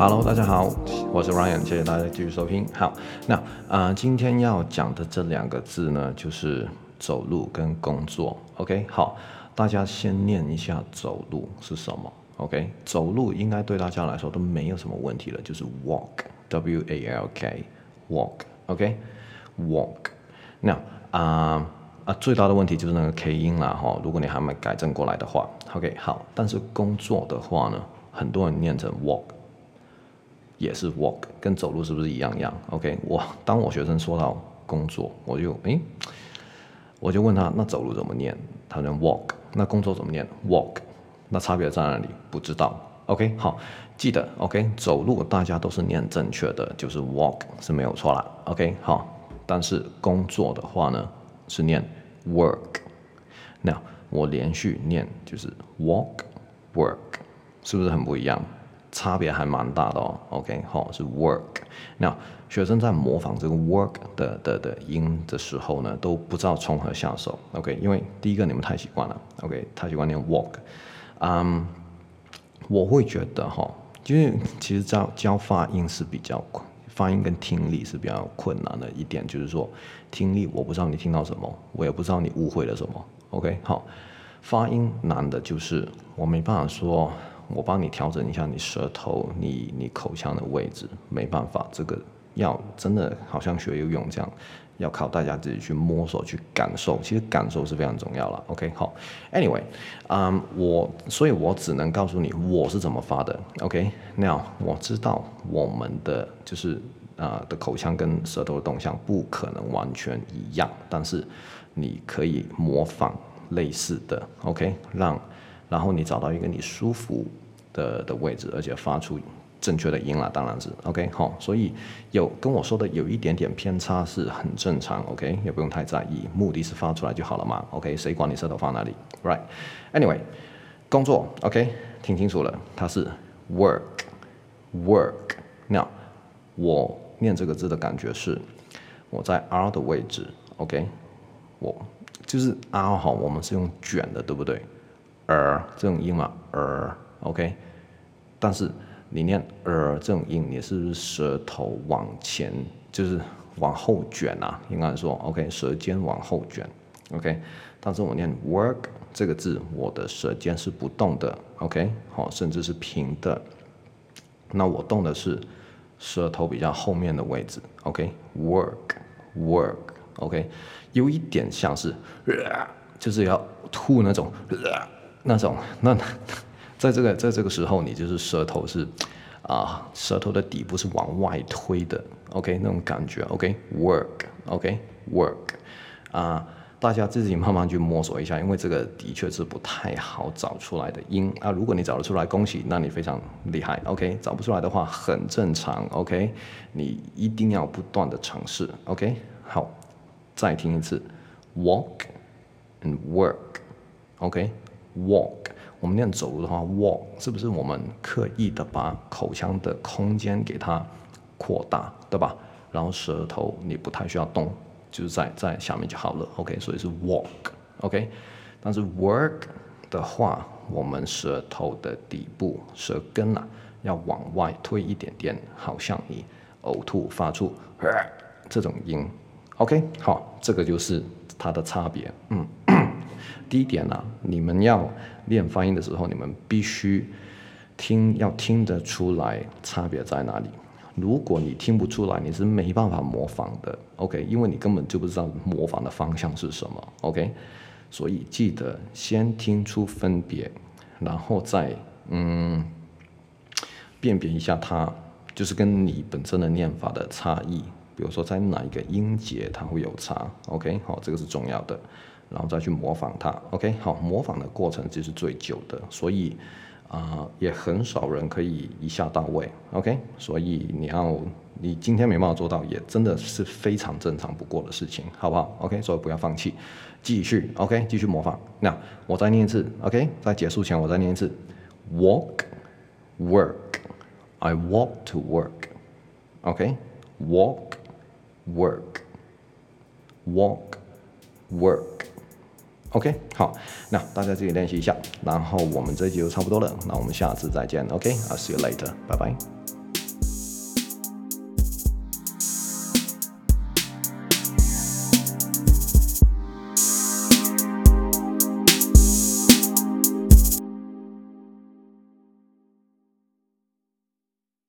Hello，大家好，我是 Ryan，谢谢大家继续收听。好，那啊、今天要讲的这两个字呢，就是走路跟工作。OK，好，大家先念一下走路是什么？OK，走路应该对大家来说都没有什么问题了，就是 walk，W A L K，walk，OK，walk。那啊啊，最大的问题就是那个 K 音啦，哈，如果你还没改正过来的话，OK，好。但是工作的话呢，很多人念成 walk。也是 walk，跟走路是不是一样一样？OK，我当我学生说到工作，我就诶，我就问他，那走路怎么念？他说 walk，那工作怎么念？walk，那差别在哪里？不知道。OK，好，记得 OK，走路大家都是念正确的，就是 walk 是没有错啦。OK，好，但是工作的话呢，是念 work。那我连续念就是 walk work，是不是很不一样？差别还蛮大的哦，OK，好，是 work。那学生在模仿这个 work 的的的音的时候呢，都不知道从何下手，OK，因为第一个你们太习惯了，OK，太习惯念 walk。嗯，我会觉得哈，就是其实教教发音是比较困，发音跟听力是比较困难的一点，就是说听力我不知道你听到什么，我也不知道你误会了什么，OK，好，发音难的就是我没办法说。我帮你调整一下你舌头、你你口腔的位置，没办法，这个要真的好像学游泳这样，要靠大家自己去摸索、去感受。其实感受是非常重要了。OK，好，Anyway，嗯、我所以，我只能告诉你我是怎么发的。OK，Now，我知道我们的就是啊、的口腔跟舌头的动向不可能完全一样，但是你可以模仿类似的。OK，让。然后你找到一个你舒服的的位置，而且发出正确的音了，当然是 OK 好。所以有跟我说的有一点点偏差是很正常，OK 也不用太在意，目的是发出来就好了嘛，OK 谁管你舌头放哪里，Right？Anyway，工作 OK 听清楚了，它是 work work。那我念这个字的感觉是我在 R 的位置，OK 我就是 R 好，我们是用卷的，对不对？？R 这种音嘛，，R，OK，但是你念儿这种音，你是不是舌头往前，就是往后卷啊？应该说，OK，舌尖往后卷，OK。但是我念 work 这个字，我的舌尖是不动的，OK，好，甚至是平的。那我动的是舌头比较后面的位置，OK，work，work，OK，有一点像是，就是要吐那种。那种，那在这个在这个时候，你就是舌头是啊，舌头的底部是往外推的，OK，那种感觉，OK，work，OK，work，啊，大家自己慢慢去摸索一下，因为这个的确是不太好找出来的音啊。如果你找得出来，恭喜，那你非常厉害，OK，找不出来的话很正常，OK，你一定要不断的尝试，OK，好，再听一次，walk and work，OK。Walk，我们念走路的话，walk 是不是我们刻意的把口腔的空间给它扩大，对吧？然后舌头你不太需要动，就是在在下面就好了。OK，所以是 walk，OK。但是 work 的话，我们舌头的底部舌根啊要往外推一点点，好像你呕吐发出这种音。OK，好，这个就是它的差别。嗯。第一点呢、你们要练发音的时候，你们必须听，要听得出来差别在哪里。如果你听不出来，你是没办法模仿的，OK？因为你根本就不知道模仿的方向是什么，OK？所以记得先听出分别，然后再嗯辨别一下它，就是跟你本身的念法的差异。比如说在哪一个音节它会有差，OK？好，这个是重要的。然后再去模仿它，OK，好，模仿的过程就是最久的，所以啊、也很少人可以一下到位，OK，所以你要你今天没办法做到，也真的是非常正常不过的事情，好不好？OK，所以不要放弃，继续，OK，继续模仿。那我再念一次，OK，在结束前我再念一次，walk，work，I walk to work，OK，walk，work，walk，work。OK，好，那大家自己练习一下，然后我们这集就差不多了，那我们下次再见，OK，I'll see you later，拜拜。